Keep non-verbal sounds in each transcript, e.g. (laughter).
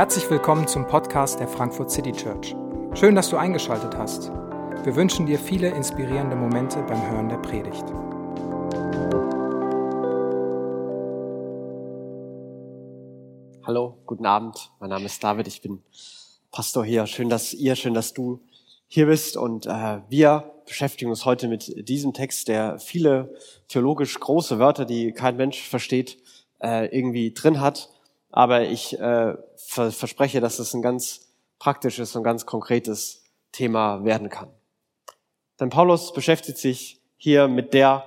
Herzlich willkommen zum Podcast der Frankfurt City Church. Schön, dass du eingeschaltet hast. Wir wünschen dir viele inspirierende Momente beim Hören der Predigt. Hallo, guten Abend. Mein Name ist David. Ich bin Pastor hier. Schön, dass ihr, schön, dass du hier bist. Und äh, wir beschäftigen uns heute mit diesem Text, der viele theologisch große Wörter, die kein Mensch versteht, äh, irgendwie drin hat. Aber ich äh, verspreche, dass es ein ganz praktisches und ganz konkretes Thema werden kann. Denn Paulus beschäftigt sich hier mit der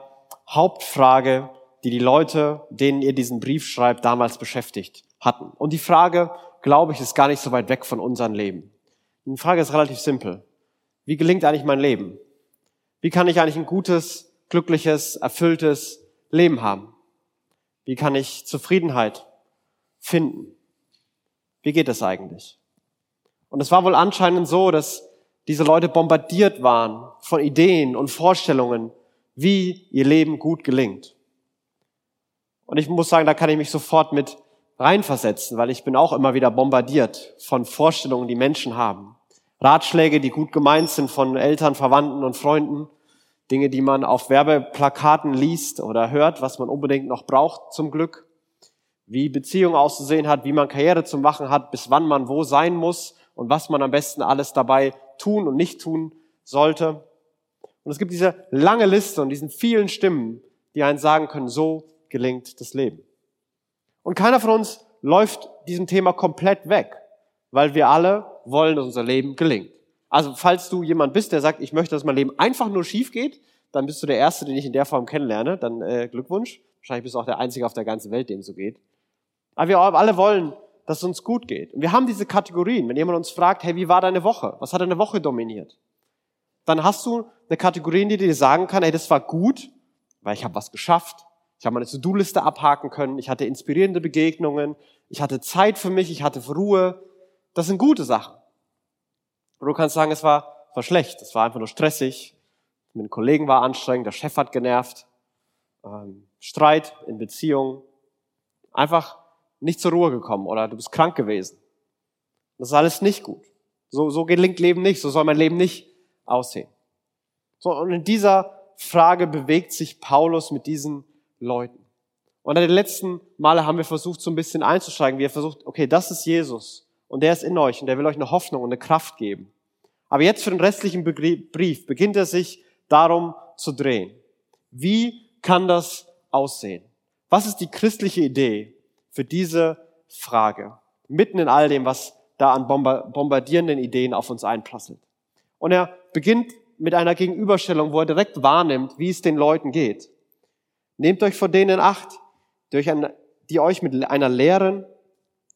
Hauptfrage, die die Leute, denen ihr diesen Brief schreibt, damals beschäftigt hatten. Und die Frage, glaube ich, ist gar nicht so weit weg von unserem Leben. Die Frage ist relativ simpel. Wie gelingt eigentlich mein Leben? Wie kann ich eigentlich ein gutes, glückliches, erfülltes Leben haben? Wie kann ich Zufriedenheit finden. Wie geht das eigentlich? Und es war wohl anscheinend so, dass diese Leute bombardiert waren von Ideen und Vorstellungen, wie ihr Leben gut gelingt. Und ich muss sagen, da kann ich mich sofort mit reinversetzen, weil ich bin auch immer wieder bombardiert von Vorstellungen, die Menschen haben. Ratschläge, die gut gemeint sind von Eltern, Verwandten und Freunden. Dinge, die man auf Werbeplakaten liest oder hört, was man unbedingt noch braucht zum Glück wie Beziehung auszusehen hat, wie man Karriere zu machen hat, bis wann man wo sein muss und was man am besten alles dabei tun und nicht tun sollte. Und es gibt diese lange Liste und diesen vielen Stimmen, die einen sagen können, so gelingt das Leben. Und keiner von uns läuft diesem Thema komplett weg, weil wir alle wollen, dass unser Leben gelingt. Also falls du jemand bist, der sagt, ich möchte, dass mein Leben einfach nur schief geht, dann bist du der Erste, den ich in der Form kennenlerne. Dann äh, Glückwunsch. Wahrscheinlich bist du auch der Einzige auf der ganzen Welt, dem so geht. Aber wir alle wollen, dass es uns gut geht. Und wir haben diese Kategorien. Wenn jemand uns fragt, hey, wie war deine Woche? Was hat deine Woche dominiert? Dann hast du eine Kategorie, die dir sagen kann, hey, das war gut, weil ich habe was geschafft. Ich habe meine To-Do-Liste abhaken können. Ich hatte inspirierende Begegnungen. Ich hatte Zeit für mich. Ich hatte Ruhe. Das sind gute Sachen. Und du kannst sagen, es war, war schlecht. Es war einfach nur stressig. Mit den Kollegen war anstrengend. Der Chef hat genervt. Ähm, Streit in Beziehungen. Einfach nicht zur Ruhe gekommen oder du bist krank gewesen. Das ist alles nicht gut. So, so gelingt Leben nicht, so soll mein Leben nicht aussehen. So, und in dieser Frage bewegt sich Paulus mit diesen Leuten. Und an den letzten Male haben wir versucht, so ein bisschen einzusteigen. Wir haben versucht, okay, das ist Jesus und der ist in euch und der will euch eine Hoffnung und eine Kraft geben. Aber jetzt für den restlichen Brief beginnt er sich darum zu drehen. Wie kann das aussehen? Was ist die christliche Idee für diese Frage. Mitten in all dem, was da an bombardierenden Ideen auf uns einprasselt. Und er beginnt mit einer Gegenüberstellung, wo er direkt wahrnimmt, wie es den Leuten geht. Nehmt euch vor denen Acht, euch, an, die euch mit einer leeren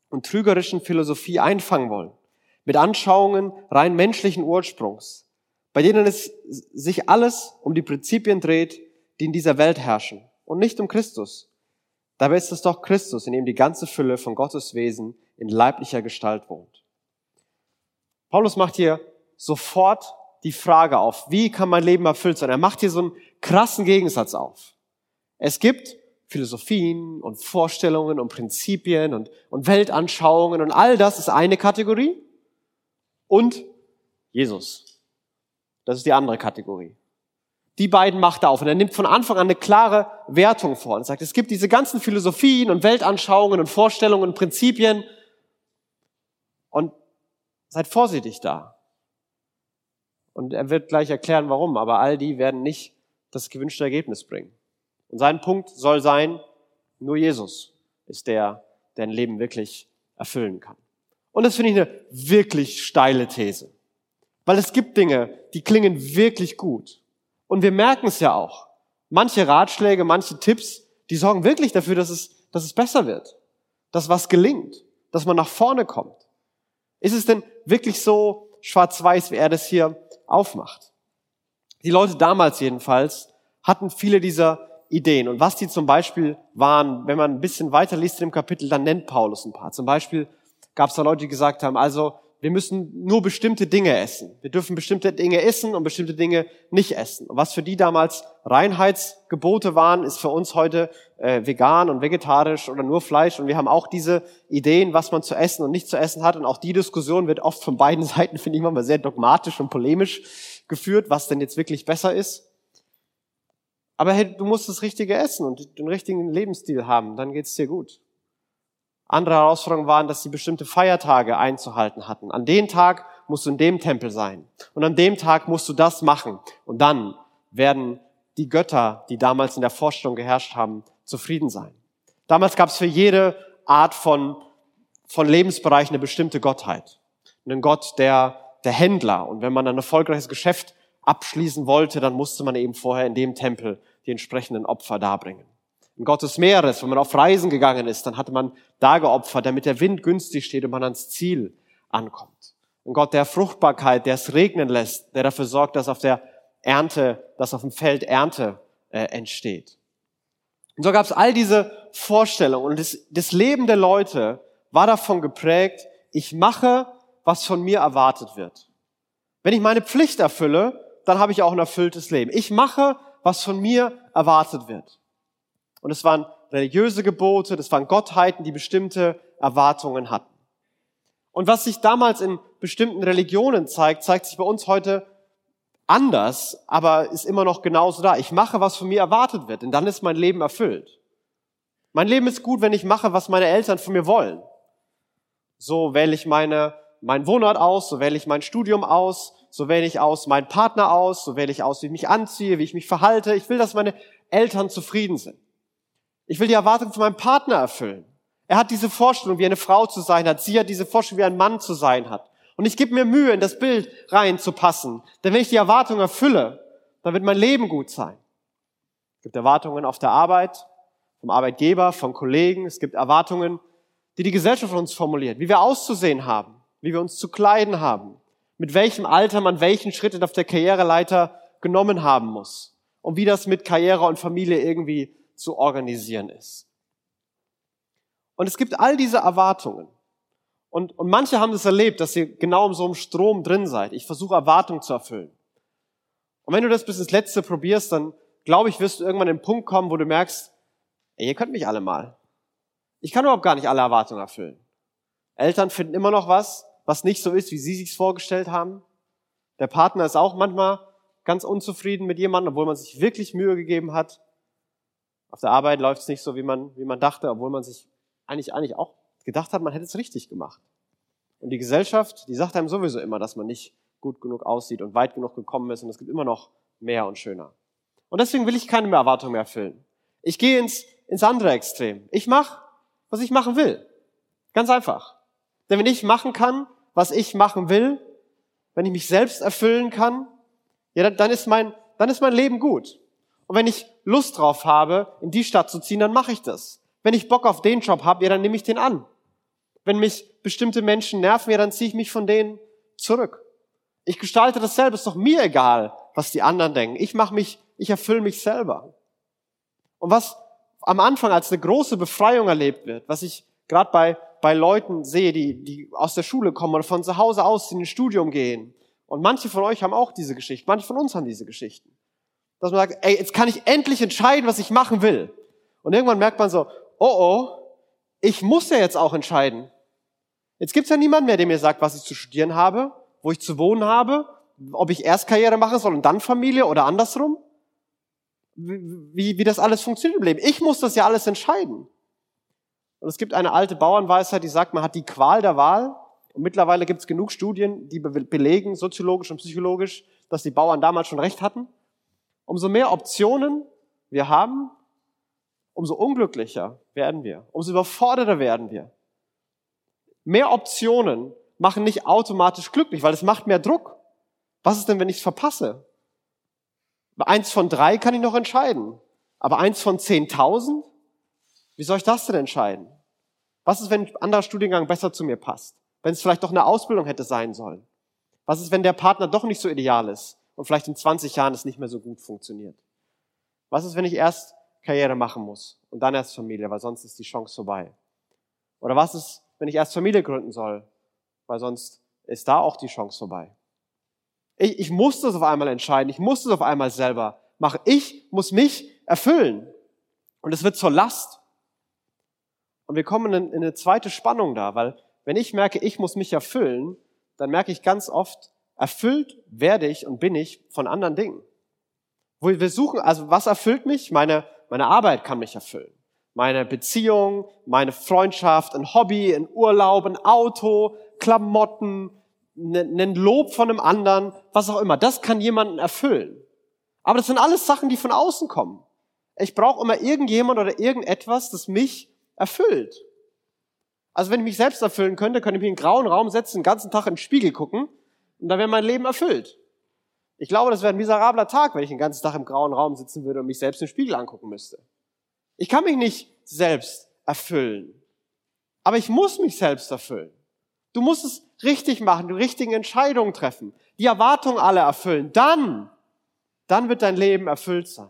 und trügerischen Philosophie einfangen wollen, mit Anschauungen rein menschlichen Ursprungs, bei denen es sich alles um die Prinzipien dreht, die in dieser Welt herrschen und nicht um Christus. Dabei ist es doch Christus, in dem die ganze Fülle von Gottes Wesen in leiblicher Gestalt wohnt. Paulus macht hier sofort die Frage auf, wie kann mein Leben erfüllt sein? Er macht hier so einen krassen Gegensatz auf. Es gibt Philosophien und Vorstellungen und Prinzipien und, und Weltanschauungen und all das ist eine Kategorie. Und Jesus. Das ist die andere Kategorie. Die beiden macht er auf. Und er nimmt von Anfang an eine klare Wertung vor und sagt, es gibt diese ganzen Philosophien und Weltanschauungen und Vorstellungen und Prinzipien. Und seid vorsichtig da. Und er wird gleich erklären, warum. Aber all die werden nicht das gewünschte Ergebnis bringen. Und sein Punkt soll sein, nur Jesus ist der, der ein Leben wirklich erfüllen kann. Und das finde ich eine wirklich steile These. Weil es gibt Dinge, die klingen wirklich gut. Und wir merken es ja auch. Manche Ratschläge, manche Tipps, die sorgen wirklich dafür, dass es, dass es besser wird, dass was gelingt, dass man nach vorne kommt. Ist es denn wirklich so schwarz-weiß, wie er das hier aufmacht? Die Leute damals jedenfalls hatten viele dieser Ideen. Und was die zum Beispiel waren, wenn man ein bisschen weiter liest in dem Kapitel, dann nennt Paulus ein paar. Zum Beispiel gab es da Leute, die gesagt haben, also wir müssen nur bestimmte Dinge essen. Wir dürfen bestimmte Dinge essen und bestimmte Dinge nicht essen. Und was für die damals Reinheitsgebote waren, ist für uns heute äh, vegan und vegetarisch oder nur Fleisch. Und wir haben auch diese Ideen, was man zu essen und nicht zu essen hat. Und auch die Diskussion wird oft von beiden (laughs) Seiten, finde ich manchmal sehr dogmatisch und polemisch geführt, was denn jetzt wirklich besser ist. Aber hey, du musst das Richtige essen und den richtigen Lebensstil haben, dann geht's dir gut. Andere Herausforderungen waren, dass sie bestimmte Feiertage einzuhalten hatten. An dem Tag musst du in dem Tempel sein. Und an dem Tag musst du das machen. Und dann werden die Götter, die damals in der Vorstellung geherrscht haben, zufrieden sein. Damals gab es für jede Art von, von Lebensbereich eine bestimmte Gottheit. Einen Gott, der, der Händler. Und wenn man ein erfolgreiches Geschäft abschließen wollte, dann musste man eben vorher in dem Tempel die entsprechenden Opfer darbringen ein Gott des Meeres. Wenn man auf Reisen gegangen ist, dann hatte man da geopfert, damit der Wind günstig steht und man ans Ziel ankommt. Ein Gott der Fruchtbarkeit, der es regnen lässt, der dafür sorgt, dass auf der Ernte, dass auf dem Feld Ernte äh, entsteht. Und so gab es all diese Vorstellungen und das, das Leben der Leute war davon geprägt, ich mache, was von mir erwartet wird. Wenn ich meine Pflicht erfülle, dann habe ich auch ein erfülltes Leben. Ich mache, was von mir erwartet wird. Und es waren religiöse Gebote, das waren Gottheiten, die bestimmte Erwartungen hatten. Und was sich damals in bestimmten Religionen zeigt, zeigt sich bei uns heute anders, aber ist immer noch genauso da. Ich mache, was von mir erwartet wird, denn dann ist mein Leben erfüllt. Mein Leben ist gut, wenn ich mache, was meine Eltern von mir wollen. So wähle ich meine, mein Wohnort aus, so wähle ich mein Studium aus, so wähle ich aus meinen Partner aus, so wähle ich aus, wie ich mich anziehe, wie ich mich verhalte. Ich will, dass meine Eltern zufrieden sind. Ich will die Erwartung von meinem Partner erfüllen. Er hat diese Vorstellung, wie eine Frau zu sein hat. Sie hat diese Vorstellung, wie ein Mann zu sein hat. Und ich gebe mir Mühe, in das Bild reinzupassen. Denn wenn ich die Erwartung erfülle, dann wird mein Leben gut sein. Es gibt Erwartungen auf der Arbeit, vom Arbeitgeber, von Kollegen. Es gibt Erwartungen, die die Gesellschaft von uns formuliert, wie wir auszusehen haben, wie wir uns zu kleiden haben, mit welchem Alter man welchen Schritt auf der Karriereleiter genommen haben muss und wie das mit Karriere und Familie irgendwie zu organisieren ist. Und es gibt all diese Erwartungen. Und, und manche haben das erlebt, dass ihr genau in so einem Strom drin seid. Ich versuche Erwartungen zu erfüllen. Und wenn du das bis ins Letzte probierst, dann glaube ich, wirst du irgendwann an den Punkt kommen, wo du merkst, ey, ihr könnt mich alle mal. Ich kann überhaupt gar nicht alle Erwartungen erfüllen. Eltern finden immer noch was, was nicht so ist, wie sie sich's vorgestellt haben. Der Partner ist auch manchmal ganz unzufrieden mit jemandem, obwohl man sich wirklich Mühe gegeben hat. Auf der Arbeit läuft es nicht so, wie man, wie man dachte, obwohl man sich eigentlich, eigentlich auch gedacht hat, man hätte es richtig gemacht. Und die Gesellschaft, die sagt einem sowieso immer, dass man nicht gut genug aussieht und weit genug gekommen ist und es gibt immer noch mehr und schöner. Und deswegen will ich keine mehr Erwartungen mehr erfüllen. Ich gehe ins, ins andere Extrem. Ich mache, was ich machen will. Ganz einfach. Denn wenn ich machen kann, was ich machen will, wenn ich mich selbst erfüllen kann, ja, dann, dann ist mein, dann ist mein Leben gut. Und wenn ich Lust drauf habe, in die Stadt zu ziehen, dann mache ich das. Wenn ich Bock auf den Job habe, ja, dann nehme ich den an. Wenn mich bestimmte Menschen nerven, ja, dann ziehe ich mich von denen zurück. Ich gestalte das selber, ist doch mir egal, was die anderen denken. Ich mache mich, ich erfülle mich selber. Und was am Anfang als eine große Befreiung erlebt wird, was ich gerade bei, bei Leuten sehe, die, die aus der Schule kommen oder von zu Hause aus in ein Studium gehen. Und manche von euch haben auch diese Geschichte, manche von uns haben diese Geschichten. Dass man sagt, ey, jetzt kann ich endlich entscheiden, was ich machen will. Und irgendwann merkt man so, oh oh, ich muss ja jetzt auch entscheiden. Jetzt gibt's ja niemand mehr, der mir sagt, was ich zu studieren habe, wo ich zu wohnen habe, ob ich erst Karriere machen soll und dann Familie oder andersrum. Wie, wie das alles funktioniert im Leben. Ich muss das ja alles entscheiden. Und es gibt eine alte Bauernweisheit, die sagt, man hat die Qual der Wahl. Und mittlerweile gibt es genug Studien, die belegen, soziologisch und psychologisch, dass die Bauern damals schon recht hatten. Umso mehr Optionen wir haben, umso unglücklicher werden wir, umso überforderter werden wir. Mehr Optionen machen nicht automatisch glücklich, weil es macht mehr Druck. Was ist denn, wenn ich es verpasse? Eins von drei kann ich noch entscheiden. Aber eins von zehntausend? Wie soll ich das denn entscheiden? Was ist, wenn ein anderer Studiengang besser zu mir passt? Wenn es vielleicht doch eine Ausbildung hätte sein sollen? Was ist, wenn der Partner doch nicht so ideal ist? Und vielleicht in 20 Jahren es nicht mehr so gut funktioniert? Was ist, wenn ich erst Karriere machen muss und dann erst Familie, weil sonst ist die Chance vorbei? Oder was ist, wenn ich erst Familie gründen soll, weil sonst ist da auch die Chance vorbei. Ich, ich muss das auf einmal entscheiden. Ich muss das auf einmal selber machen. Ich muss mich erfüllen. Und es wird zur Last. Und wir kommen in, in eine zweite Spannung da, weil wenn ich merke, ich muss mich erfüllen, dann merke ich ganz oft, erfüllt werde ich und bin ich von anderen Dingen. Wo wir suchen, also was erfüllt mich? Meine, meine Arbeit kann mich erfüllen. Meine Beziehung, meine Freundschaft, ein Hobby, ein Urlaub, ein Auto, Klamotten, ein Lob von einem anderen, was auch immer. Das kann jemanden erfüllen. Aber das sind alles Sachen, die von außen kommen. Ich brauche immer irgendjemand oder irgendetwas, das mich erfüllt. Also wenn ich mich selbst erfüllen könnte, könnte ich mich in einen grauen Raum setzen, den ganzen Tag in den Spiegel gucken und dann wäre mein Leben erfüllt. Ich glaube, das wäre ein miserabler Tag, wenn ich den ganzen Tag im grauen Raum sitzen würde und mich selbst im Spiegel angucken müsste. Ich kann mich nicht selbst erfüllen. Aber ich muss mich selbst erfüllen. Du musst es richtig machen, die richtigen Entscheidungen treffen, die Erwartungen alle erfüllen. Dann, dann wird dein Leben erfüllt sein.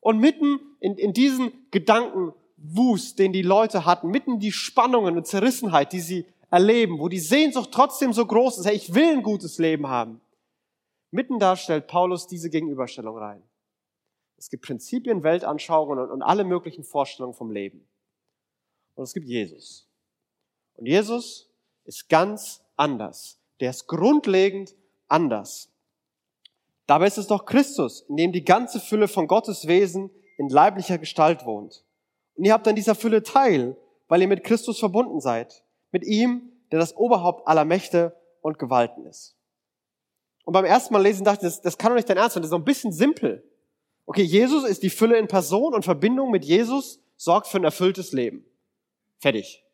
Und mitten in, in diesen Gedankenwust, den die Leute hatten, mitten die Spannungen und Zerrissenheit, die sie erleben, wo die Sehnsucht trotzdem so groß ist, hey, ich will ein gutes Leben haben. Mitten da stellt Paulus diese Gegenüberstellung rein. Es gibt Prinzipien, Weltanschauungen und, und alle möglichen Vorstellungen vom Leben. Und es gibt Jesus. Und Jesus ist ganz anders. Der ist grundlegend anders. Dabei ist es doch Christus, in dem die ganze Fülle von Gottes Wesen in leiblicher Gestalt wohnt. Und ihr habt an dieser Fülle teil, weil ihr mit Christus verbunden seid. Mit ihm, der das Oberhaupt aller Mächte und Gewalten ist. Und beim ersten Mal lesen dachte ich, das, das kann doch nicht dein Ernst sein, das ist so ein bisschen simpel. Okay, Jesus ist die Fülle in Person und Verbindung mit Jesus sorgt für ein erfülltes Leben. Fertig.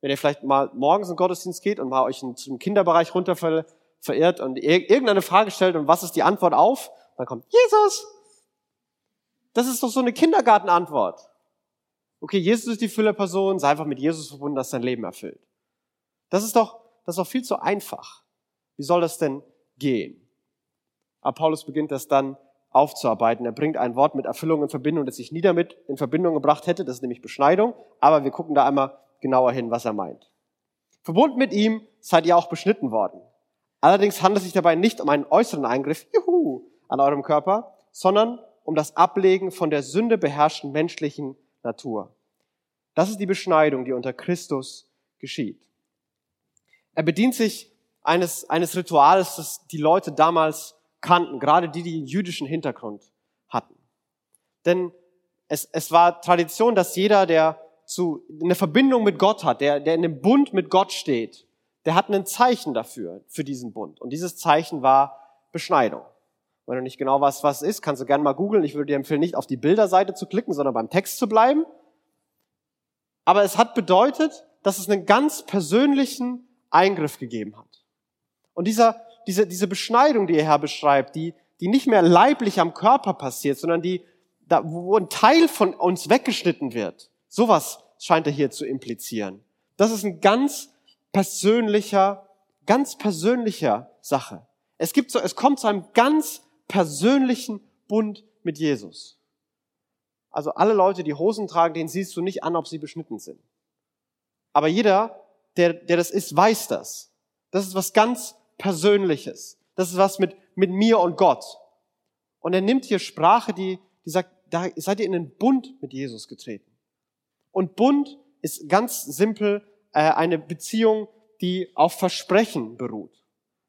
Wenn ihr vielleicht mal morgens in Gottesdienst geht und mal euch zum Kinderbereich runter verirrt und irgendeine Frage stellt und was ist die Antwort auf, dann kommt Jesus. Das ist doch so eine Kindergartenantwort. Okay, Jesus ist die Fülle Person, sei einfach mit Jesus verbunden, dass dein Leben erfüllt. Das ist doch, das ist doch viel zu einfach. Wie soll das denn gehen? Aber Paulus beginnt das dann aufzuarbeiten. Er bringt ein Wort mit Erfüllung in Verbindung, das ich nie damit in Verbindung gebracht hätte. Das ist nämlich Beschneidung. Aber wir gucken da einmal genauer hin, was er meint. Verbunden mit ihm seid ihr auch beschnitten worden. Allerdings handelt es sich dabei nicht um einen äußeren Eingriff, juhu, an eurem Körper, sondern um das Ablegen von der Sünde beherrschten menschlichen Natur. Das ist die Beschneidung, die unter Christus geschieht. Er bedient sich eines, eines Rituals, das die Leute damals kannten, gerade die, die einen jüdischen Hintergrund hatten. Denn es, es war Tradition, dass jeder, der zu, eine Verbindung mit Gott hat, der, der in einem Bund mit Gott steht, der hat ein Zeichen dafür, für diesen Bund. Und dieses Zeichen war Beschneidung. Wenn du nicht genau weißt, was ist, kannst du gerne mal googeln. Ich würde dir empfehlen, nicht auf die Bilderseite zu klicken, sondern beim Text zu bleiben. Aber es hat bedeutet, dass es einen ganz persönlichen Eingriff gegeben hat. Und dieser, diese, diese Beschneidung, die er Herr beschreibt, die, die nicht mehr leiblich am Körper passiert, sondern die, da, wo ein Teil von uns weggeschnitten wird, sowas scheint er hier zu implizieren. Das ist ein ganz persönlicher, ganz persönlicher Sache. Es gibt so, es kommt zu einem ganz persönlichen Bund mit Jesus. Also alle Leute, die Hosen tragen, denen siehst du nicht an, ob sie beschnitten sind. Aber jeder, der, der das ist, weiß das. Das ist was ganz Persönliches. Das ist was mit, mit mir und Gott. Und er nimmt hier Sprache, die, die sagt, da seid ihr in den Bund mit Jesus getreten. Und Bund ist ganz simpel äh, eine Beziehung, die auf Versprechen beruht.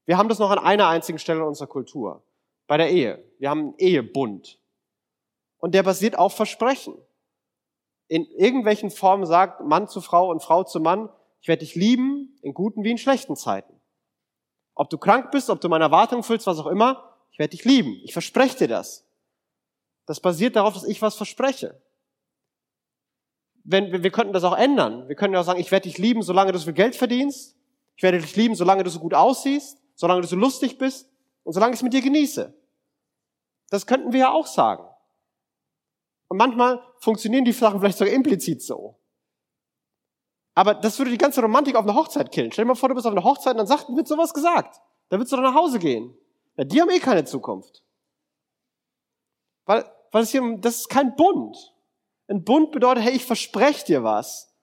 Wir haben das noch an einer einzigen Stelle in unserer Kultur, bei der Ehe. Wir haben einen Ehebund. Und der basiert auf Versprechen. In irgendwelchen Formen sagt Mann zu Frau und Frau zu Mann, ich werde dich lieben, in guten wie in schlechten Zeiten. Ob du krank bist, ob du meine Erwartungen füllst, was auch immer, ich werde dich lieben. Ich verspreche dir das. Das basiert darauf, dass ich was verspreche. Wenn, wir könnten das auch ändern. Wir können ja auch sagen, ich werde dich lieben, solange du so viel Geld verdienst. Ich werde dich lieben, solange du so gut aussiehst, solange du so lustig bist und solange ich es mit dir genieße. Das könnten wir ja auch sagen. Und manchmal funktionieren die Sachen vielleicht sogar implizit so. Aber das würde die ganze Romantik auf einer Hochzeit killen. Stell dir mal vor, du bist auf einer Hochzeit und dann sagt, wird sowas gesagt. Dann willst du doch nach Hause gehen. Ja, die haben eh keine Zukunft. Weil, weil es hier, das ist kein Bund. Ein Bund bedeutet, hey, ich verspreche dir was.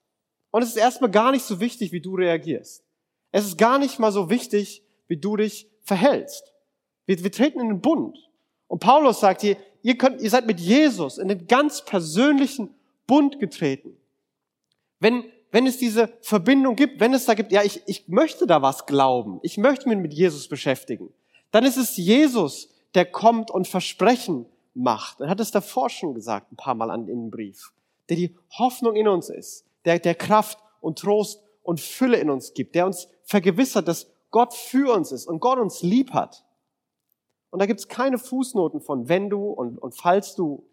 Und es ist erstmal gar nicht so wichtig, wie du reagierst. Es ist gar nicht mal so wichtig, wie du dich verhältst. Wir, wir treten in den Bund. Und Paulus sagt hier, ihr, könnt, ihr seid mit Jesus in den ganz persönlichen Bund getreten. Wenn, wenn es diese Verbindung gibt, wenn es da gibt, ja, ich, ich möchte da was glauben, ich möchte mich mit Jesus beschäftigen, dann ist es Jesus, der kommt und Versprechen macht. Er hat es davor schon gesagt, ein paar Mal an den Brief, der die Hoffnung in uns ist, der, der Kraft und Trost und Fülle in uns gibt, der uns vergewissert, dass Gott für uns ist und Gott uns lieb hat. Und da gibt's keine Fußnoten von wenn du und, und falls du.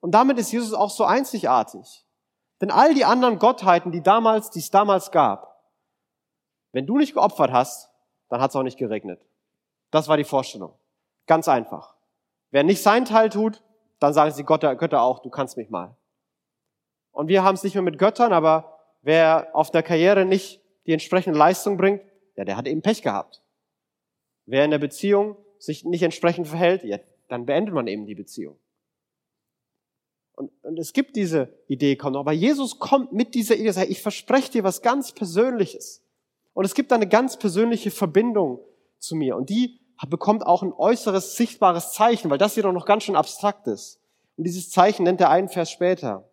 Und damit ist Jesus auch so einzigartig. Denn all die anderen Gottheiten, die damals, die es damals gab, wenn du nicht geopfert hast, dann hat es auch nicht geregnet. Das war die Vorstellung. Ganz einfach. Wer nicht sein Teil tut, dann sagen sie Gott, Götter auch, du kannst mich mal. Und wir haben es nicht mehr mit Göttern, aber wer auf der Karriere nicht die entsprechende Leistung bringt, ja, der hat eben Pech gehabt. Wer in der Beziehung sich nicht entsprechend verhält, ja, dann beendet man eben die Beziehung. Und, und es gibt diese Idee, kommt noch, aber Jesus kommt mit dieser Idee, sagt, ich verspreche dir was ganz Persönliches. Und es gibt eine ganz persönliche Verbindung zu mir. Und die bekommt auch ein äußeres, sichtbares Zeichen, weil das hier doch noch ganz schön abstrakt ist. Und dieses Zeichen nennt er einen Vers später.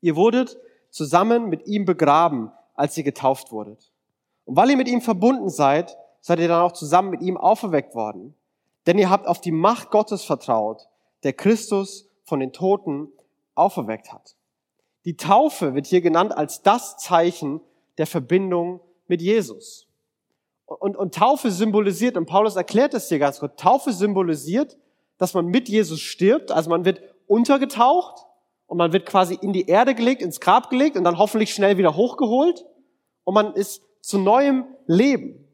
Ihr wurdet zusammen mit ihm begraben, als ihr getauft wurdet. Und weil ihr mit ihm verbunden seid, seid ihr dann auch zusammen mit ihm auferweckt worden. Denn ihr habt auf die Macht Gottes vertraut, der Christus von den Toten auferweckt hat. Die Taufe wird hier genannt als das Zeichen der Verbindung mit Jesus. Und, und Taufe symbolisiert, und Paulus erklärt es hier ganz kurz, Taufe symbolisiert, dass man mit Jesus stirbt, also man wird untergetaucht und man wird quasi in die Erde gelegt, ins Grab gelegt und dann hoffentlich schnell wieder hochgeholt und man ist zu neuem Leben.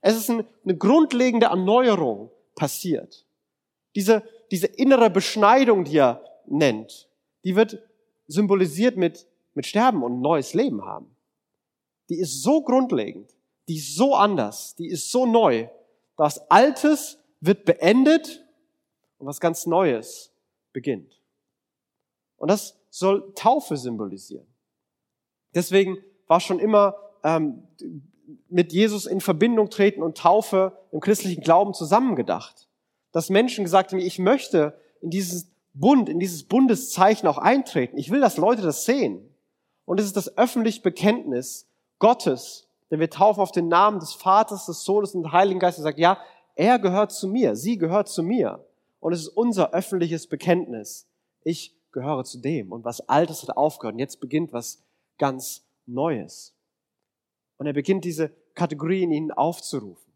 Es ist eine grundlegende Erneuerung passiert. Diese, diese innere Beschneidung, die er nennt, die wird symbolisiert mit, mit Sterben und neues Leben haben. Die ist so grundlegend, die ist so anders, die ist so neu. Das Altes wird beendet und was ganz Neues beginnt. Und das soll Taufe symbolisieren. Deswegen war schon immer ähm, mit Jesus in Verbindung treten und Taufe im christlichen Glauben zusammengedacht. Dass Menschen gesagt haben, ich möchte in dieses Bund, in dieses Bundeszeichen auch eintreten. Ich will, dass Leute das sehen. Und es ist das öffentliche Bekenntnis Gottes, denn wir taufen auf den Namen des Vaters, des Sohnes und des Heiligen Geistes und sagt, ja, er gehört zu mir, sie gehört zu mir. Und es ist unser öffentliches Bekenntnis. Ich gehöre zu dem. Und was Altes hat aufgehört. Und jetzt beginnt was ganz Neues. Und er beginnt diese Kategorie in ihnen aufzurufen.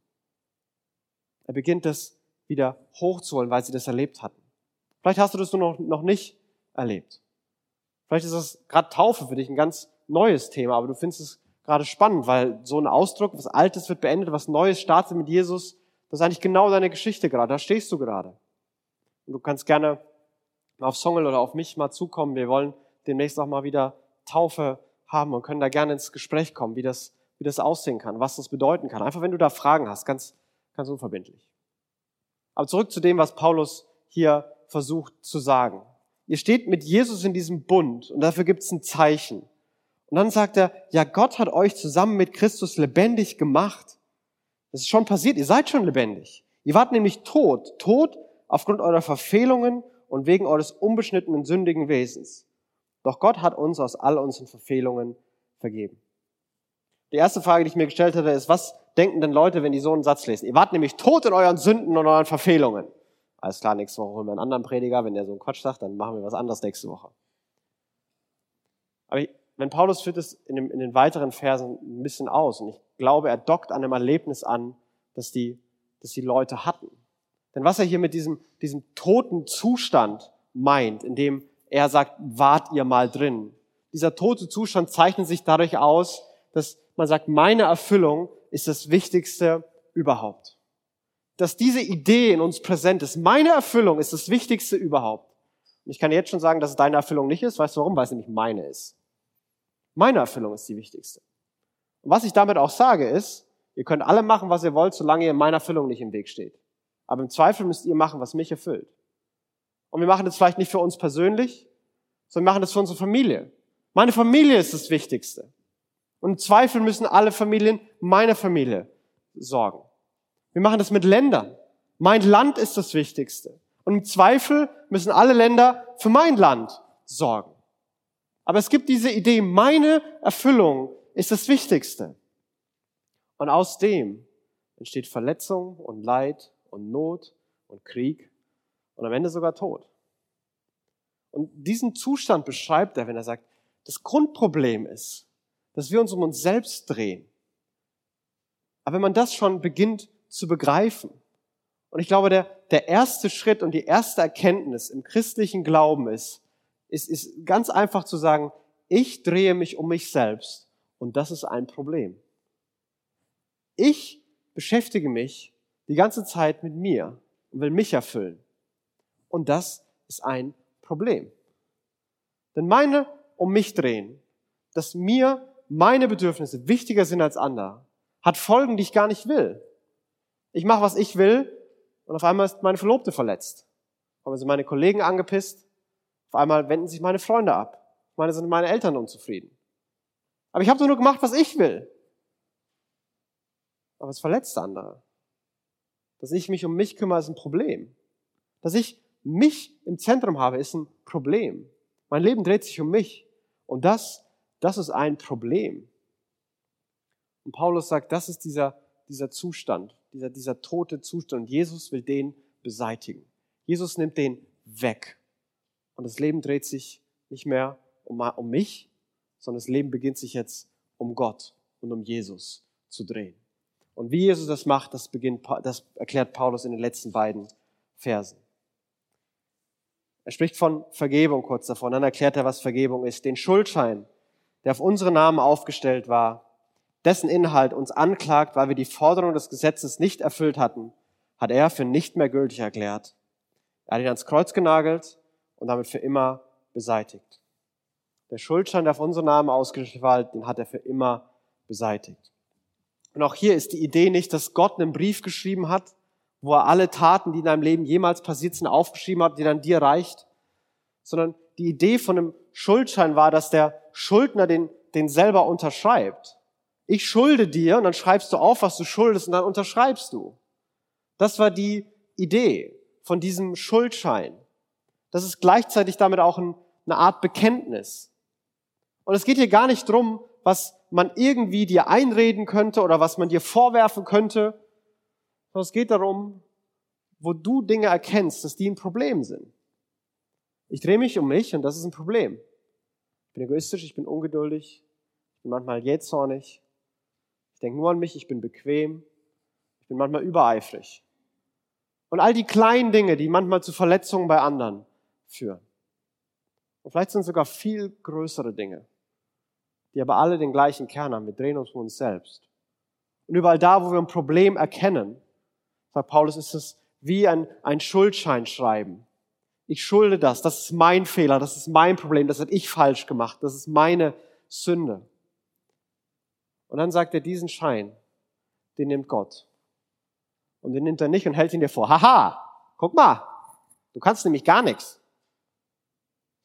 Er beginnt das wieder hochzuholen, weil sie das erlebt hatten. Vielleicht hast du das noch, noch nicht erlebt. Vielleicht ist das gerade Taufe für dich ein ganz neues Thema, aber du findest es gerade spannend, weil so ein Ausdruck, was Altes wird beendet, was Neues startet mit Jesus, das ist eigentlich genau deine Geschichte gerade. Da stehst du gerade. Und du kannst gerne auf Songel oder auf mich mal zukommen. Wir wollen demnächst auch mal wieder Taufe haben und können da gerne ins Gespräch kommen, wie das, wie das aussehen kann, was das bedeuten kann. Einfach wenn du da Fragen hast, ganz, ganz unverbindlich. Aber zurück zu dem, was Paulus hier versucht zu sagen. Ihr steht mit Jesus in diesem Bund und dafür gibt es ein Zeichen. Und dann sagt er, ja, Gott hat euch zusammen mit Christus lebendig gemacht. Das ist schon passiert, ihr seid schon lebendig. Ihr wart nämlich tot, tot aufgrund eurer Verfehlungen und wegen eures unbeschnittenen sündigen Wesens. Doch Gott hat uns aus all unseren Verfehlungen vergeben. Die erste Frage, die ich mir gestellt hatte, ist, was denken denn Leute, wenn die so einen Satz lesen? Ihr wart nämlich tot in euren Sünden und euren Verfehlungen. Alles klar, nächste Woche holen wir einen anderen Prediger. Wenn der so einen Quatsch sagt, dann machen wir was anderes nächste Woche. Aber wenn Paulus führt es in, dem, in den weiteren Versen ein bisschen aus. Und ich glaube, er dockt an einem Erlebnis an, das die, das die Leute hatten. Denn was er hier mit diesem, diesem toten Zustand meint, in dem er sagt, wart ihr mal drin. Dieser tote Zustand zeichnet sich dadurch aus, dass man sagt, meine Erfüllung ist das Wichtigste überhaupt dass diese Idee in uns präsent ist. Meine Erfüllung ist das Wichtigste überhaupt. Und ich kann jetzt schon sagen, dass es deine Erfüllung nicht ist. Weißt du warum? Weil es nämlich meine ist. Meine Erfüllung ist die wichtigste. Und was ich damit auch sage ist, ihr könnt alle machen, was ihr wollt, solange ihr meiner Erfüllung nicht im Weg steht. Aber im Zweifel müsst ihr machen, was mich erfüllt. Und wir machen das vielleicht nicht für uns persönlich, sondern wir machen das für unsere Familie. Meine Familie ist das Wichtigste. Und im Zweifel müssen alle Familien meiner Familie sorgen. Wir machen das mit Ländern. Mein Land ist das Wichtigste. Und im Zweifel müssen alle Länder für mein Land sorgen. Aber es gibt diese Idee, meine Erfüllung ist das Wichtigste. Und aus dem entsteht Verletzung und Leid und Not und Krieg und am Ende sogar Tod. Und diesen Zustand beschreibt er, wenn er sagt, das Grundproblem ist, dass wir uns um uns selbst drehen. Aber wenn man das schon beginnt zu begreifen, und ich glaube, der, der erste Schritt und die erste Erkenntnis im christlichen Glauben ist, ist, ist ganz einfach zu sagen, ich drehe mich um mich selbst und das ist ein Problem. Ich beschäftige mich die ganze Zeit mit mir und will mich erfüllen. Und das ist ein Problem. Denn meine um mich drehen, dass mir meine Bedürfnisse wichtiger sind als andere, hat Folgen, die ich gar nicht will. Ich mache, was ich will, und auf einmal ist meine Verlobte verletzt. Auf einmal sind meine Kollegen angepisst. Auf einmal wenden sich meine Freunde ab. Auf einmal sind meine Eltern unzufrieden. Aber ich habe doch nur gemacht, was ich will. Aber es verletzt andere. Dass ich mich um mich kümmere, ist ein Problem. Dass ich mich im Zentrum habe, ist ein Problem. Mein Leben dreht sich um mich. Und das, das ist ein Problem. Und Paulus sagt, das ist dieser, dieser Zustand, dieser, dieser tote Zustand. Und Jesus will den beseitigen. Jesus nimmt den weg. Und das Leben dreht sich nicht mehr um, um mich, sondern das Leben beginnt sich jetzt um Gott und um Jesus zu drehen. Und wie Jesus das macht, das, beginnt, das erklärt Paulus in den letzten beiden Versen. Er spricht von Vergebung kurz davon, dann erklärt er, was Vergebung ist. Den Schuldschein, der auf unsere Namen aufgestellt war, dessen Inhalt uns anklagt, weil wir die Forderung des Gesetzes nicht erfüllt hatten, hat er für nicht mehr gültig erklärt. Er hat ihn ans Kreuz genagelt und damit für immer beseitigt. Der Schuldschein, der auf unsere Namen war, den hat er für immer beseitigt. Und auch hier ist die Idee nicht, dass Gott einen Brief geschrieben hat, wo er alle Taten, die in deinem Leben jemals passiert sind, aufgeschrieben hat, die dann dir reicht, sondern die Idee von einem Schuldschein war, dass der Schuldner den, den selber unterschreibt. Ich schulde dir und dann schreibst du auf, was du schuldest und dann unterschreibst du. Das war die Idee von diesem Schuldschein. Das ist gleichzeitig damit auch ein, eine Art Bekenntnis. Und es geht hier gar nicht drum, was man irgendwie dir einreden könnte oder was man dir vorwerfen könnte, sondern es geht darum, wo du Dinge erkennst, dass die ein Problem sind. Ich drehe mich um mich und das ist ein Problem. Ich bin egoistisch, ich bin ungeduldig, ich bin manchmal jähzornig, ich denke nur an mich, ich bin bequem, ich bin manchmal übereifrig. Und all die kleinen Dinge, die manchmal zu Verletzungen bei anderen führen. Und vielleicht sind es sogar viel größere Dinge, die aber alle den gleichen Kern haben. Wir drehen uns um uns selbst. Und überall da, wo wir ein Problem erkennen, sagt Paulus, ist es wie ein, ein Schuldschein schreiben. Ich schulde das, das ist mein Fehler, das ist mein Problem, das hat ich falsch gemacht, das ist meine Sünde. Und dann sagt er, diesen Schein, den nimmt Gott. Und den nimmt er nicht und hält ihn dir vor. Haha, guck mal, du kannst nämlich gar nichts.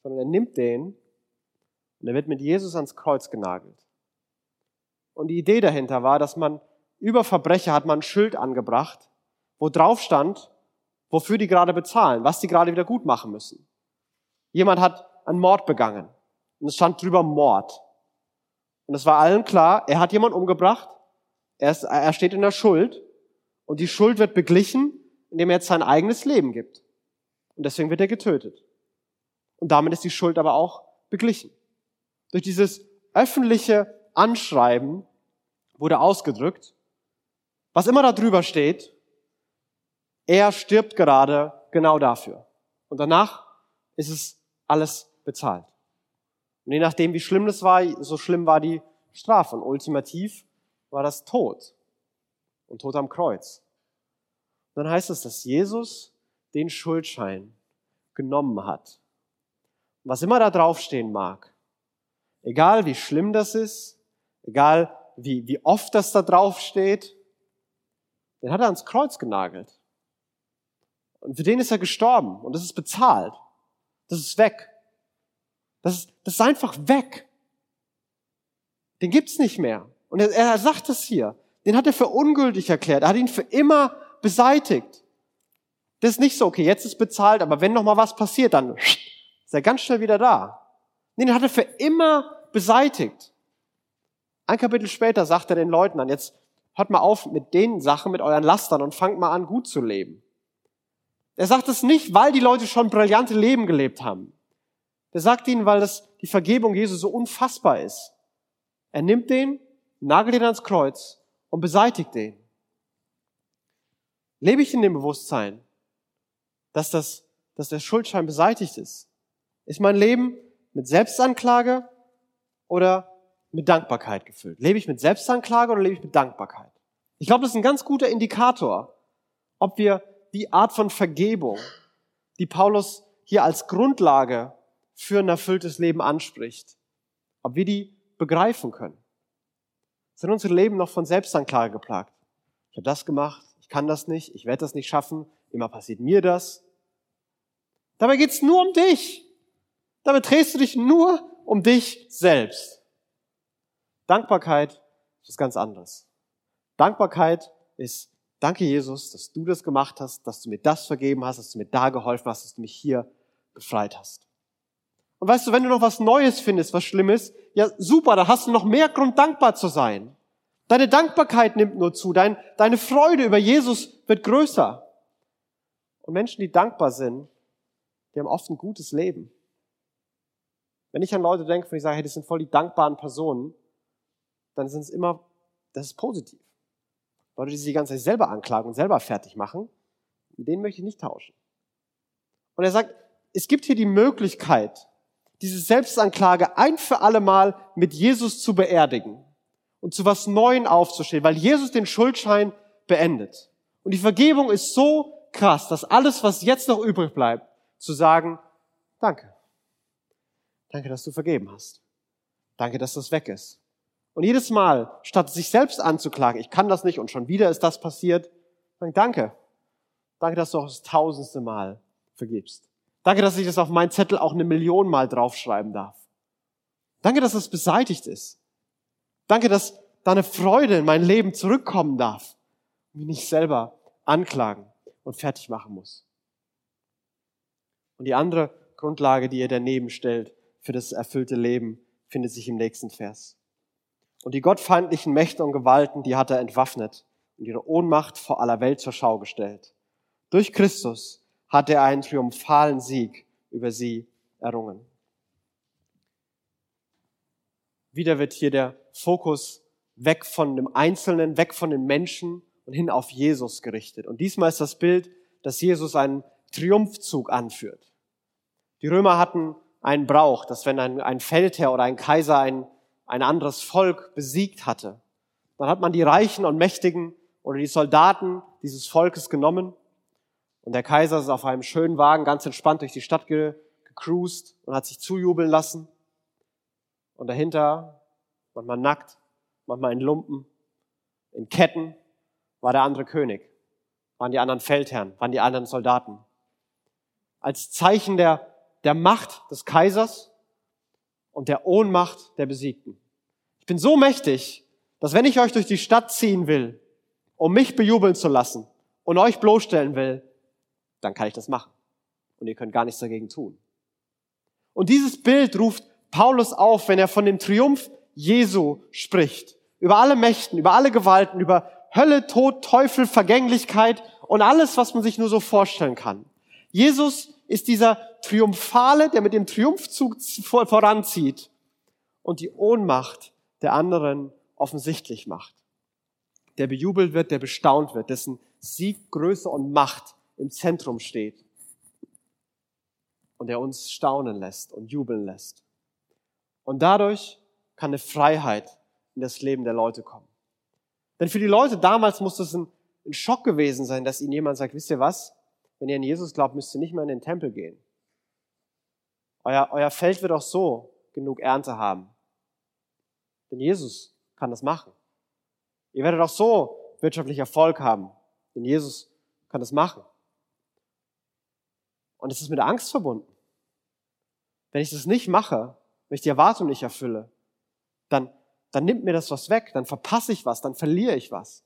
Sondern er nimmt den und er wird mit Jesus ans Kreuz genagelt. Und die Idee dahinter war, dass man über Verbrecher hat man ein Schild angebracht, wo drauf stand, wofür die gerade bezahlen, was die gerade wieder gut machen müssen. Jemand hat einen Mord begangen und es stand drüber Mord. Und es war allen klar, er hat jemanden umgebracht, er, ist, er steht in der Schuld und die Schuld wird beglichen, indem er jetzt sein eigenes Leben gibt. Und deswegen wird er getötet. Und damit ist die Schuld aber auch beglichen. Durch dieses öffentliche Anschreiben wurde ausgedrückt, was immer da drüber steht, er stirbt gerade genau dafür. Und danach ist es alles bezahlt. Und je nachdem, wie schlimm das war, so schlimm war die Strafe. Und ultimativ war das Tod. Und Tod am Kreuz. Und dann heißt es, dass Jesus den Schuldschein genommen hat. Und was immer da draufstehen mag, egal wie schlimm das ist, egal wie, wie oft das da draufsteht, den hat er ans Kreuz genagelt. Und für den ist er gestorben und das ist bezahlt. Das ist weg. Das ist, das ist einfach weg. Den gibt's nicht mehr. Und er, er sagt es hier. Den hat er für ungültig erklärt. Er hat ihn für immer beseitigt. Das ist nicht so, okay, jetzt ist bezahlt, aber wenn noch mal was passiert, dann ist er ganz schnell wieder da. Nee, den hat er für immer beseitigt. Ein Kapitel später sagt er den Leuten dann, jetzt hört mal auf mit den Sachen, mit euren Lastern und fangt mal an, gut zu leben. Er sagt es nicht, weil die Leute schon brillante Leben gelebt haben. Er sagt ihnen, weil das die Vergebung Jesu so unfassbar ist. Er nimmt den, nagelt ihn ans Kreuz und beseitigt den. Lebe ich in dem Bewusstsein, dass das, dass der Schuldschein beseitigt ist? Ist mein Leben mit Selbstanklage oder mit Dankbarkeit gefüllt? Lebe ich mit Selbstanklage oder lebe ich mit Dankbarkeit? Ich glaube, das ist ein ganz guter Indikator, ob wir die Art von Vergebung, die Paulus hier als Grundlage für ein erfülltes Leben anspricht, ob wir die begreifen können. Sind unsere Leben noch von Selbstanklage geplagt? Ich habe das gemacht, ich kann das nicht, ich werde das nicht schaffen, immer passiert mir das. Dabei geht's nur um dich. Dabei drehst du dich nur um dich selbst. Dankbarkeit ist was ganz anderes. Dankbarkeit ist, danke Jesus, dass du das gemacht hast, dass du mir das vergeben hast, dass du mir da geholfen hast, dass du mich hier befreit hast. Und weißt du, wenn du noch was Neues findest, was Schlimmes, ja super, da hast du noch mehr Grund dankbar zu sein. Deine Dankbarkeit nimmt nur zu, dein, deine Freude über Jesus wird größer. Und Menschen, die dankbar sind, die haben oft ein gutes Leben. Wenn ich an Leute denke, wenn ich sage, hey, das sind voll die dankbaren Personen, dann sind es immer, das ist positiv. Leute, die sich die ganze Zeit selber anklagen und selber fertig machen, mit denen möchte ich nicht tauschen. Und er sagt, es gibt hier die Möglichkeit, diese Selbstanklage ein für alle Mal mit Jesus zu beerdigen und zu was Neuem aufzustehen, weil Jesus den Schuldschein beendet. Und die Vergebung ist so krass, dass alles, was jetzt noch übrig bleibt, zu sagen, danke. Danke, dass du vergeben hast. Danke, dass das weg ist. Und jedes Mal, statt sich selbst anzuklagen, ich kann das nicht und schon wieder ist das passiert, sagen, danke. Danke, dass du auch das tausendste Mal vergibst. Danke, dass ich das auf meinen Zettel auch eine Million Mal draufschreiben darf. Danke, dass es beseitigt ist. Danke, dass deine Freude in mein Leben zurückkommen darf und mich nicht selber anklagen und fertig machen muss. Und die andere Grundlage, die ihr daneben stellt für das erfüllte Leben, findet sich im nächsten Vers. Und die gottfeindlichen Mächte und Gewalten, die hat er entwaffnet und ihre Ohnmacht vor aller Welt zur Schau gestellt. Durch Christus hat er einen triumphalen Sieg über sie errungen. Wieder wird hier der Fokus weg von dem Einzelnen, weg von den Menschen und hin auf Jesus gerichtet. Und diesmal ist das Bild, dass Jesus einen Triumphzug anführt. Die Römer hatten einen Brauch, dass wenn ein, ein Feldherr oder ein Kaiser ein ein anderes Volk besiegt hatte. Dann hat man die Reichen und Mächtigen oder die Soldaten dieses Volkes genommen und der Kaiser ist auf einem schönen Wagen ganz entspannt durch die Stadt gecruised und hat sich zujubeln lassen. Und dahinter, manchmal nackt, manchmal in Lumpen, in Ketten, war der andere König, waren die anderen Feldherren, waren die anderen Soldaten. Als Zeichen der, der Macht des Kaisers und der Ohnmacht der Besiegten. Ich bin so mächtig, dass wenn ich euch durch die Stadt ziehen will, um mich bejubeln zu lassen und euch bloßstellen will, dann kann ich das machen. Und ihr könnt gar nichts dagegen tun. Und dieses Bild ruft Paulus auf, wenn er von dem Triumph Jesu spricht. Über alle Mächten, über alle Gewalten, über Hölle, Tod, Teufel, Vergänglichkeit und alles, was man sich nur so vorstellen kann. Jesus ist dieser Triumphale, der mit dem Triumphzug voranzieht und die Ohnmacht der anderen offensichtlich macht. Der bejubelt wird, der bestaunt wird, dessen Sieg, Größe und Macht im Zentrum steht und der uns staunen lässt und jubeln lässt. Und dadurch kann eine Freiheit in das Leben der Leute kommen. Denn für die Leute damals muss es ein, ein Schock gewesen sein, dass ihnen jemand sagt, wisst ihr was? Wenn ihr an Jesus glaubt, müsst ihr nicht mehr in den Tempel gehen. Euer, euer Feld wird auch so genug Ernte haben. Denn Jesus kann das machen. Ihr werdet auch so wirtschaftlich Erfolg haben. Denn Jesus kann das machen. Und es ist mit Angst verbunden. Wenn ich das nicht mache, wenn ich die Erwartung nicht erfülle, dann, dann nimmt mir das was weg, dann verpasse ich was, dann verliere ich was.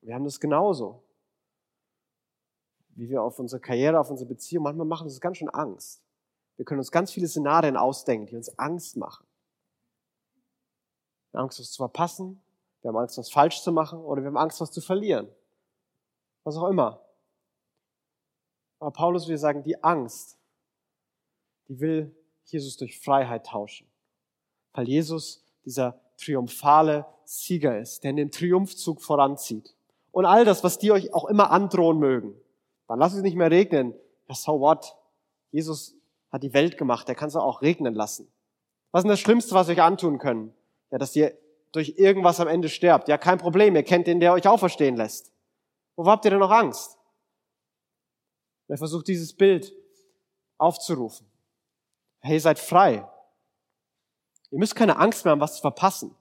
Wir haben das genauso. Wie wir auf unsere Karriere, auf unsere Beziehung, manchmal machen uns ganz schön Angst. Wir können uns ganz viele Szenarien ausdenken, die uns Angst machen. Wir haben Angst, was zu verpassen, wir haben Angst, was falsch zu machen oder wir haben Angst, was zu verlieren. Was auch immer. Aber Paulus will sagen, die Angst, die will Jesus durch Freiheit tauschen. Weil Jesus dieser triumphale Sieger ist, der in den Triumphzug voranzieht. Und all das, was die euch auch immer androhen mögen, dann lasst es nicht mehr regnen. Ja, so what? Jesus hat die Welt gemacht, der kann es auch regnen lassen. Was ist das Schlimmste, was euch antun können? Ja, dass ihr durch irgendwas am Ende sterbt. Ja, kein Problem, ihr kennt den, der euch auferstehen lässt. Wovor habt ihr denn noch Angst? Er versucht dieses Bild aufzurufen. Hey, ihr seid frei. Ihr müsst keine Angst mehr haben, was zu verpassen.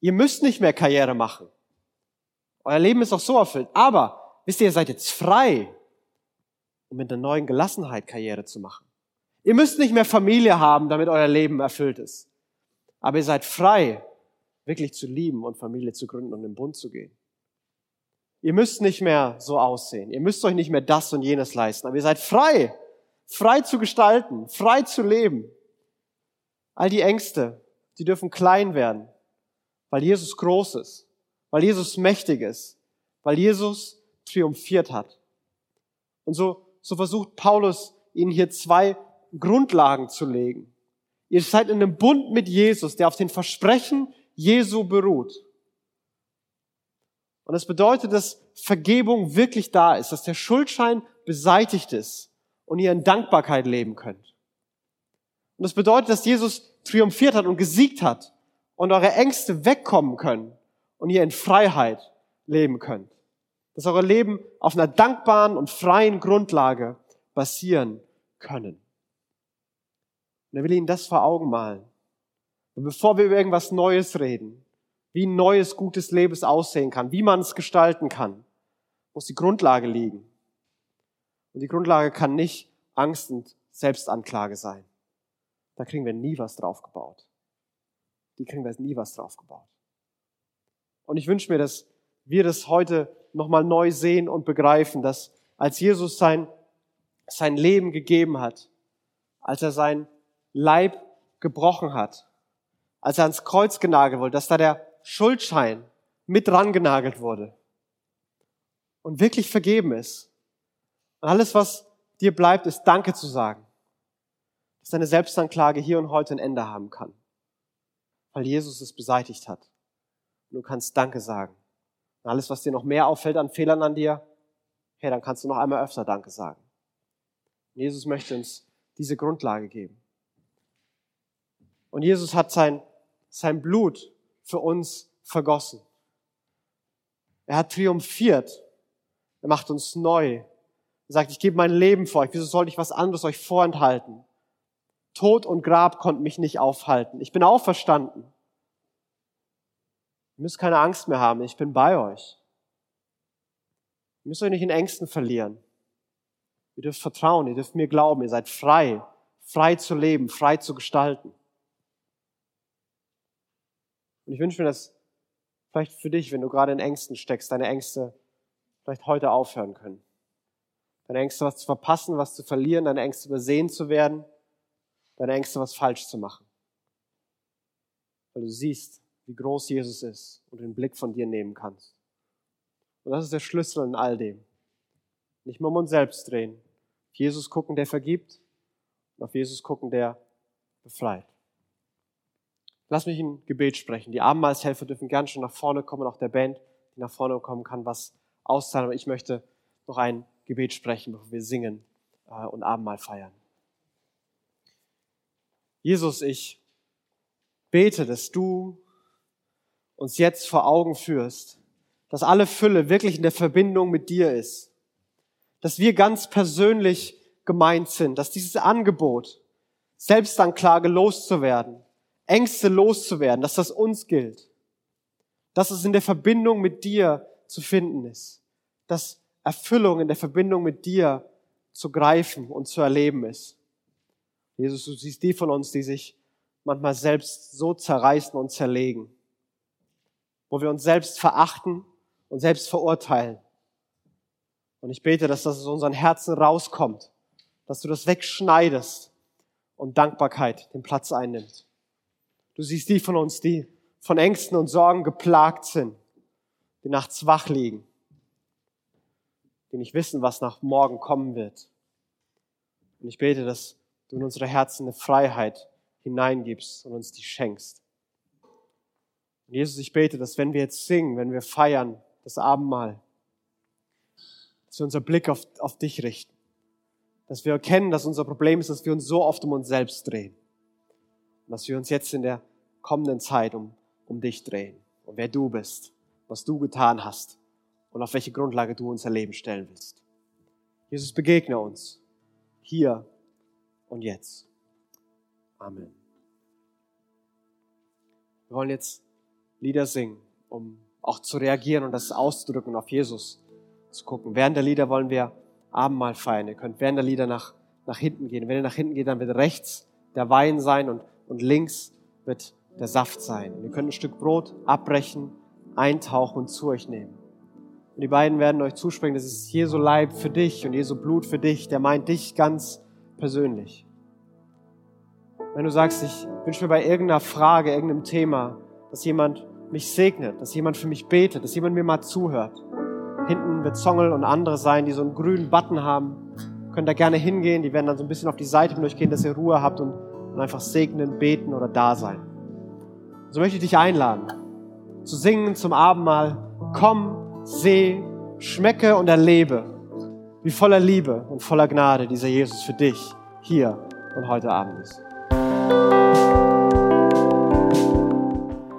Ihr müsst nicht mehr Karriere machen. Euer Leben ist auch so erfüllt. Aber, wisst ihr, ihr seid jetzt frei, um mit einer neuen Gelassenheit Karriere zu machen. Ihr müsst nicht mehr Familie haben, damit euer Leben erfüllt ist. Aber ihr seid frei, wirklich zu lieben und Familie zu gründen und im Bund zu gehen. Ihr müsst nicht mehr so aussehen. Ihr müsst euch nicht mehr das und jenes leisten. Aber ihr seid frei, frei zu gestalten, frei zu leben. All die Ängste, die dürfen klein werden, weil Jesus groß ist, weil Jesus mächtig ist, weil Jesus triumphiert hat. Und so, so versucht Paulus ihnen hier zwei Grundlagen zu legen. Ihr seid in einem Bund mit Jesus, der auf den Versprechen Jesu beruht. Und das bedeutet, dass Vergebung wirklich da ist, dass der Schuldschein beseitigt ist und ihr in Dankbarkeit leben könnt. Und das bedeutet, dass Jesus triumphiert hat und gesiegt hat und eure Ängste wegkommen können und ihr in Freiheit leben könnt. Dass eure Leben auf einer dankbaren und freien Grundlage basieren können. Und er will Ihnen das vor Augen malen. Und bevor wir über irgendwas Neues reden, wie ein neues, gutes Leben aussehen kann, wie man es gestalten kann, muss die Grundlage liegen. Und die Grundlage kann nicht Angst und Selbstanklage sein. Da kriegen wir nie was drauf gebaut. Die kriegen wir nie was drauf gebaut. Und ich wünsche mir, dass wir das heute nochmal neu sehen und begreifen, dass als Jesus sein, sein Leben gegeben hat, als er sein Leib gebrochen hat, als er ans Kreuz genagelt wurde, dass da der Schuldschein mit dran genagelt wurde und wirklich vergeben ist. Und alles, was dir bleibt, ist Danke zu sagen. Dass deine Selbstanklage hier und heute ein Ende haben kann. Weil Jesus es beseitigt hat. Und du kannst Danke sagen. Und alles, was dir noch mehr auffällt an Fehlern an dir, hey, dann kannst du noch einmal öfter Danke sagen. Und Jesus möchte uns diese Grundlage geben. Und Jesus hat sein, sein Blut für uns vergossen. Er hat triumphiert. Er macht uns neu. Er sagt, ich gebe mein Leben für euch. Wieso sollte ich was anderes euch vorenthalten? Tod und Grab konnten mich nicht aufhalten. Ich bin auferstanden. Ihr müsst keine Angst mehr haben. Ich bin bei euch. Ihr müsst euch nicht in Ängsten verlieren. Ihr dürft vertrauen. Ihr dürft mir glauben. Ihr seid frei. Frei zu leben. Frei zu gestalten. Und ich wünsche mir, dass vielleicht für dich, wenn du gerade in Ängsten steckst, deine Ängste vielleicht heute aufhören können. Deine Ängste, was zu verpassen, was zu verlieren, deine Ängste übersehen zu werden, deine Ängste, was falsch zu machen. Weil du siehst, wie groß Jesus ist und den Blick von dir nehmen kannst. Und das ist der Schlüssel in all dem. Nicht mehr um uns selbst drehen. Auf Jesus gucken, der vergibt, und auf Jesus gucken, der befreit. Lass mich ein Gebet sprechen. Die Abendmahlshelfer dürfen gern schon nach vorne kommen, auch der Band, die nach vorne kommen kann, was auszahlen. Aber ich möchte noch ein Gebet sprechen, bevor wir singen äh, und Abendmahl feiern. Jesus, ich bete, dass du uns jetzt vor Augen führst, dass alle Fülle wirklich in der Verbindung mit dir ist, dass wir ganz persönlich gemeint sind, dass dieses Angebot, Selbstanklage loszuwerden, Ängste loszuwerden, dass das uns gilt. Dass es in der Verbindung mit dir zu finden ist. Dass Erfüllung in der Verbindung mit dir zu greifen und zu erleben ist. Jesus, du siehst die von uns, die sich manchmal selbst so zerreißen und zerlegen, wo wir uns selbst verachten und selbst verurteilen. Und ich bete, dass das aus unseren Herzen rauskommt, dass du das wegschneidest und Dankbarkeit den Platz einnimmt. Du siehst die von uns, die von Ängsten und Sorgen geplagt sind, die nachts wach liegen, die nicht wissen, was nach morgen kommen wird. Und ich bete, dass du in unsere Herzen eine Freiheit hineingibst und uns die schenkst. Und Jesus, ich bete, dass wenn wir jetzt singen, wenn wir feiern, das Abendmahl, dass wir unser Blick auf, auf dich richten. Dass wir erkennen, dass unser Problem ist, dass wir uns so oft um uns selbst drehen. Dass wir uns jetzt in der kommenden Zeit um, um dich drehen. Und wer du bist, was du getan hast und auf welche Grundlage du unser Leben stellen willst. Jesus, begegne uns. Hier und jetzt. Amen. Wir wollen jetzt Lieder singen, um auch zu reagieren und das auszudrücken, auf Jesus zu gucken. Während der Lieder wollen wir Abendmahl feiern. Ihr könnt während der Lieder nach, nach hinten gehen. Wenn ihr nach hinten geht, dann wird rechts der Wein sein und, und links wird der Saft sein. Und ihr könnt ein Stück Brot abbrechen, eintauchen und zu euch nehmen. Und die beiden werden euch zusprechen, das ist Jesu Leib für dich und Jesu Blut für dich. Der meint dich ganz persönlich. Wenn du sagst, ich wünsche mir bei irgendeiner Frage, irgendeinem Thema, dass jemand mich segnet, dass jemand für mich betet, dass jemand mir mal zuhört. Hinten wird Zongel und andere sein, die so einen grünen Button haben. Könnt da gerne hingehen, die werden dann so ein bisschen auf die Seite durchgehen, dass ihr Ruhe habt und, und einfach segnen, beten oder da sein. So möchte ich dich einladen, zu singen zum Abendmahl. Komm, seh, schmecke und erlebe, wie voller Liebe und voller Gnade dieser Jesus für dich hier und heute Abend ist.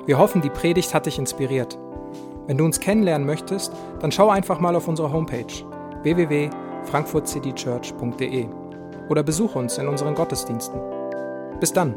Wir hoffen, die Predigt hat dich inspiriert. Wenn du uns kennenlernen möchtest, dann schau einfach mal auf unsere Homepage www.frankfurtcitychurch.de oder besuche uns in unseren Gottesdiensten. Bis dann!